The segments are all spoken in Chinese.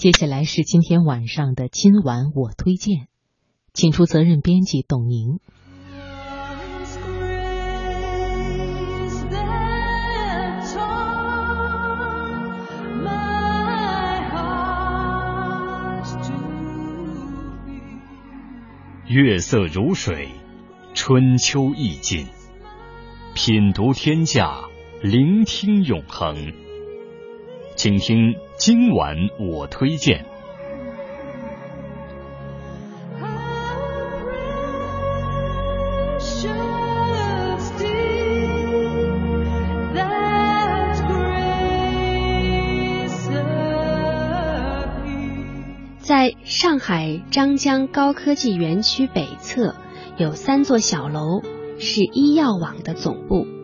接下来是今天晚上的今晚我推荐，请出责任编辑董宁。月色如水，春秋意境，品读天下，聆听永恒。请听今晚我推荐。在上海张江高科技园区北侧，有三座小楼，是医药网的总部。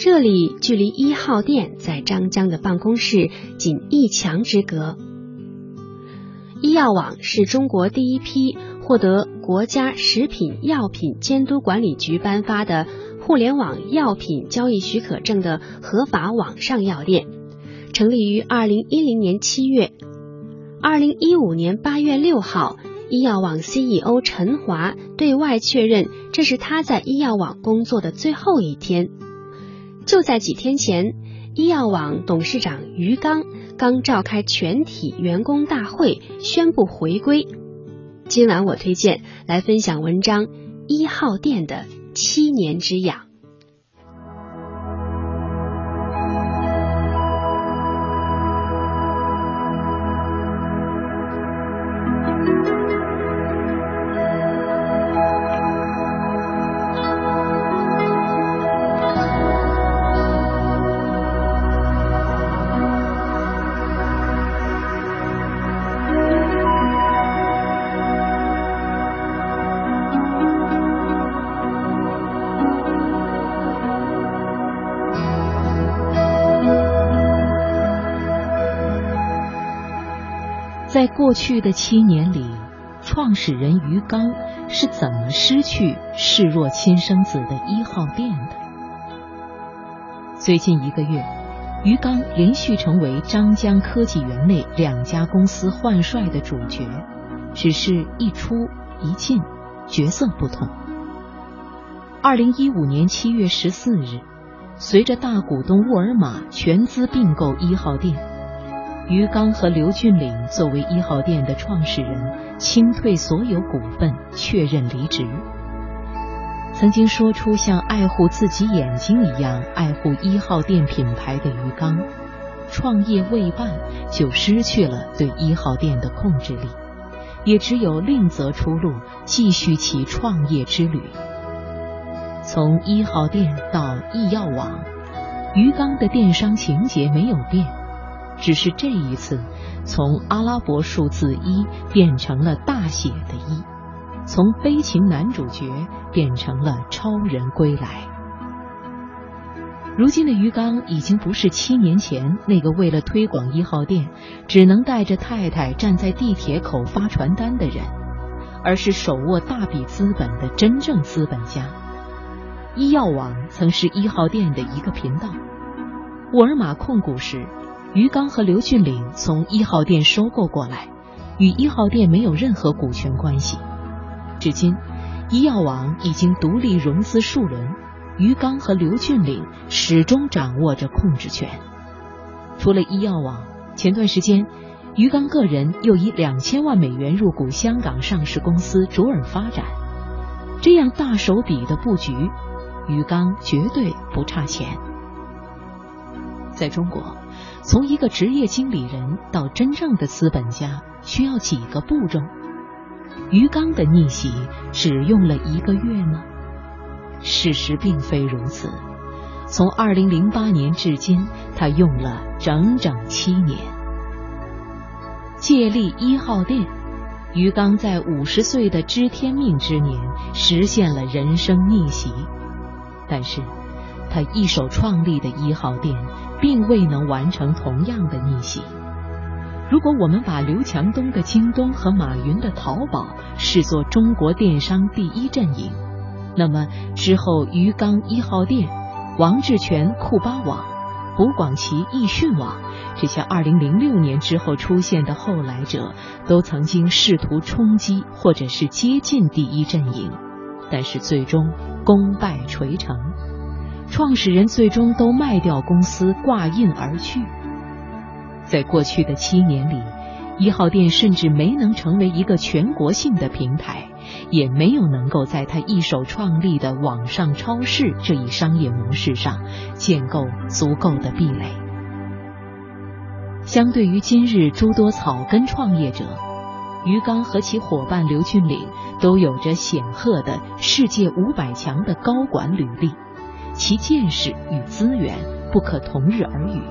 这里距离一号店在张江的办公室仅一墙之隔。医药网是中国第一批获得国家食品药品监督管理局颁发的互联网药品交易许可证的合法网上药店，成立于二零一零年七月。二零一五年八月六号，医药网 CEO 陈华对外确认，这是他在医药网工作的最后一天。就在几天前，医药网董事长于刚刚召开全体员工大会，宣布回归。今晚我推荐来分享文章《一号店的七年之痒》。在过去的七年里，创始人于刚是怎么失去视若亲生子的一号店的？最近一个月，于刚连续成为张江科技园内两家公司换帅的主角，只是一出一进，角色不同。二零一五年七月十四日，随着大股东沃尔玛全资并购一号店。于刚和刘俊岭作为一号店的创始人，清退所有股份，确认离职。曾经说出像爱护自己眼睛一样爱护一号店品牌的于刚，创业未半就失去了对一号店的控制力，也只有另择出路，继续其创业之旅。从一号店到易药网，于刚的电商情节没有变。只是这一次，从阿拉伯数字一变成了大写的一，从悲情男主角变成了超人归来。如今的于刚已经不是七年前那个为了推广一号店只能带着太太站在地铁口发传单的人，而是手握大笔资本的真正资本家。医药网曾是一号店的一个频道，沃尔玛控股时。于刚和刘俊岭从一号店收购过来，与一号店没有任何股权关系。至今，医药网已经独立融资数轮，于刚和刘俊岭始终掌握着控制权。除了医药网，前段时间，于刚个人又以两千万美元入股香港上市公司卓尔发展。这样大手笔的布局，于刚绝对不差钱。在中国。从一个职业经理人到真正的资本家，需要几个步骤？于刚的逆袭只用了一个月吗？事实并非如此。从二零零八年至今，他用了整整七年。借力一号店，于刚在五十岁的知天命之年实现了人生逆袭。但是，他一手创立的一号店。并未能完成同样的逆袭。如果我们把刘强东的京东和马云的淘宝视作中国电商第一阵营，那么之后鱼缸一号店、王志全库巴网、胡广奇、易迅网这些2006年之后出现的后来者，都曾经试图冲击或者是接近第一阵营，但是最终功败垂成，创始人最终都卖掉公司挂印而去。在过去的七年里，一号店甚至没能成为一个全国性的平台。也没有能够在他一手创立的网上超市这一商业模式上建构足够的壁垒。相对于今日诸多草根创业者，于刚和其伙伴刘俊岭都有着显赫的世界五百强的高管履历，其见识与资源不可同日而语。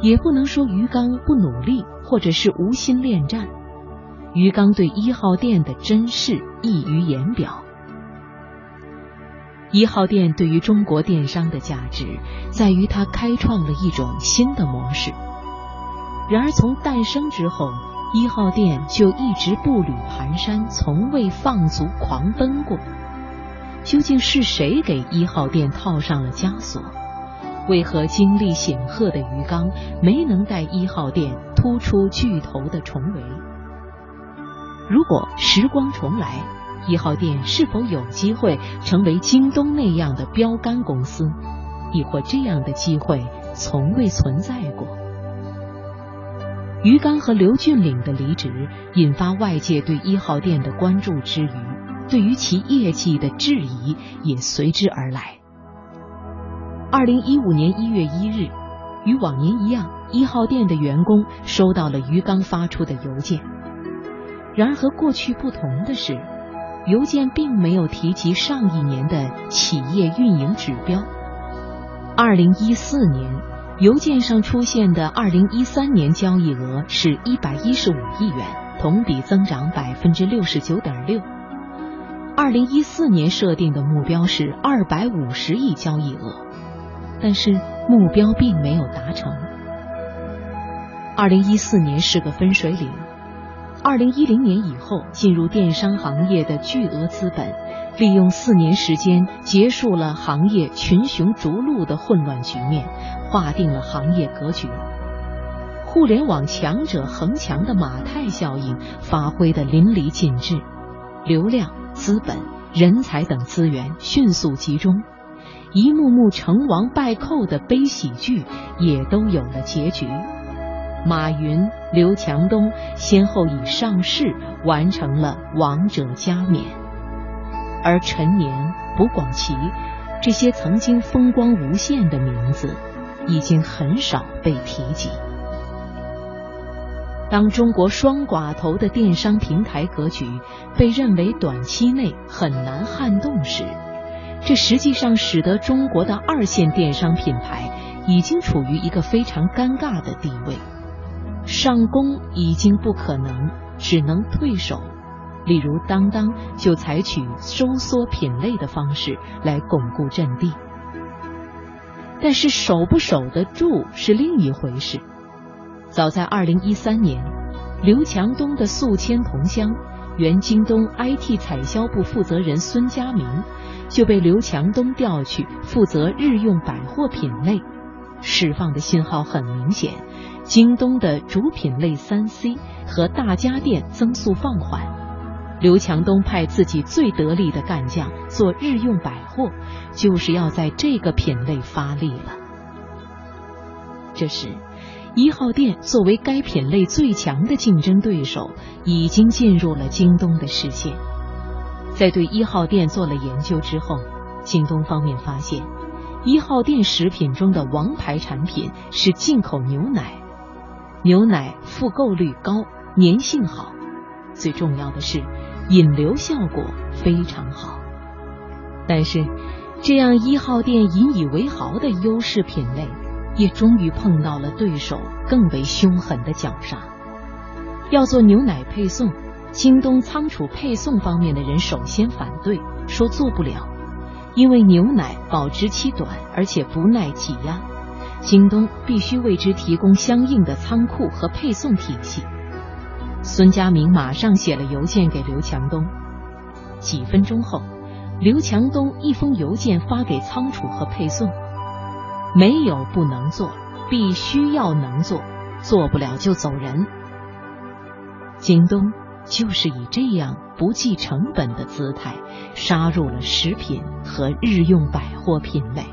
也不能说于刚不努力，或者是无心恋战。于刚对一号店的珍视溢于言表。一号店对于中国电商的价值，在于它开创了一种新的模式。然而从诞生之后，一号店就一直步履蹒跚，从未放足狂奔过。究竟是谁给一号店套上了枷锁？为何经历显赫的于刚没能带一号店突出巨头的重围？如果时光重来，一号店是否有机会成为京东那样的标杆公司？亦或这样的机会从未存在过？于刚和刘俊岭的离职，引发外界对一号店的关注之余，对于其业绩的质疑也随之而来。二零一五年一月一日，与往年一样，一号店的员工收到了于刚发出的邮件。然而和过去不同的是，邮件并没有提及上一年的企业运营指标。二零一四年，邮件上出现的二零一三年交易额是一百一十五亿元，同比增长百分之六十九点六。二零一四年设定的目标是二百五十亿交易额，但是目标并没有达成。二零一四年是个分水岭。二零一零年以后，进入电商行业的巨额资本，利用四年时间结束了行业群雄逐鹿的混乱局面，划定了行业格局。互联网强者恒强的马太效应发挥的淋漓尽致，流量、资本、人才等资源迅速集中，一幕幕成王败寇的悲喜剧也都有了结局。马云、刘强东先后以上市完成了王者加冕，而陈年、卜广奇这些曾经风光无限的名字，已经很少被提及。当中国双寡头的电商平台格局被认为短期内很难撼动时，这实际上使得中国的二线电商品牌已经处于一个非常尴尬的地位。上攻已经不可能，只能退守。例如，当当就采取收缩品类的方式来巩固阵地。但是守不守得住是另一回事。早在二零一三年，刘强东的宿迁同乡、原京东 IT 采销部负责人孙佳明就被刘强东调去负责日用百货品类，释放的信号很明显。京东的主品类三 C 和大家电增速放缓，刘强东派自己最得力的干将做日用百货，就是要在这个品类发力了。这时，一号店作为该品类最强的竞争对手，已经进入了京东的视线。在对一号店做了研究之后，京东方面发现，一号店食品中的王牌产品是进口牛奶。牛奶复购率高，粘性好，最重要的是引流效果非常好。但是，这样一号店引以为豪的优势品类，也终于碰到了对手更为凶狠的绞杀。要做牛奶配送，京东仓储配送方面的人首先反对，说做不了，因为牛奶保质期短，而且不耐挤压。京东必须为之提供相应的仓库和配送体系。孙佳明马上写了邮件给刘强东。几分钟后，刘强东一封邮件发给仓储和配送。没有不能做，必须要能做，做不了就走人。京东就是以这样不计成本的姿态，杀入了食品和日用百货品类。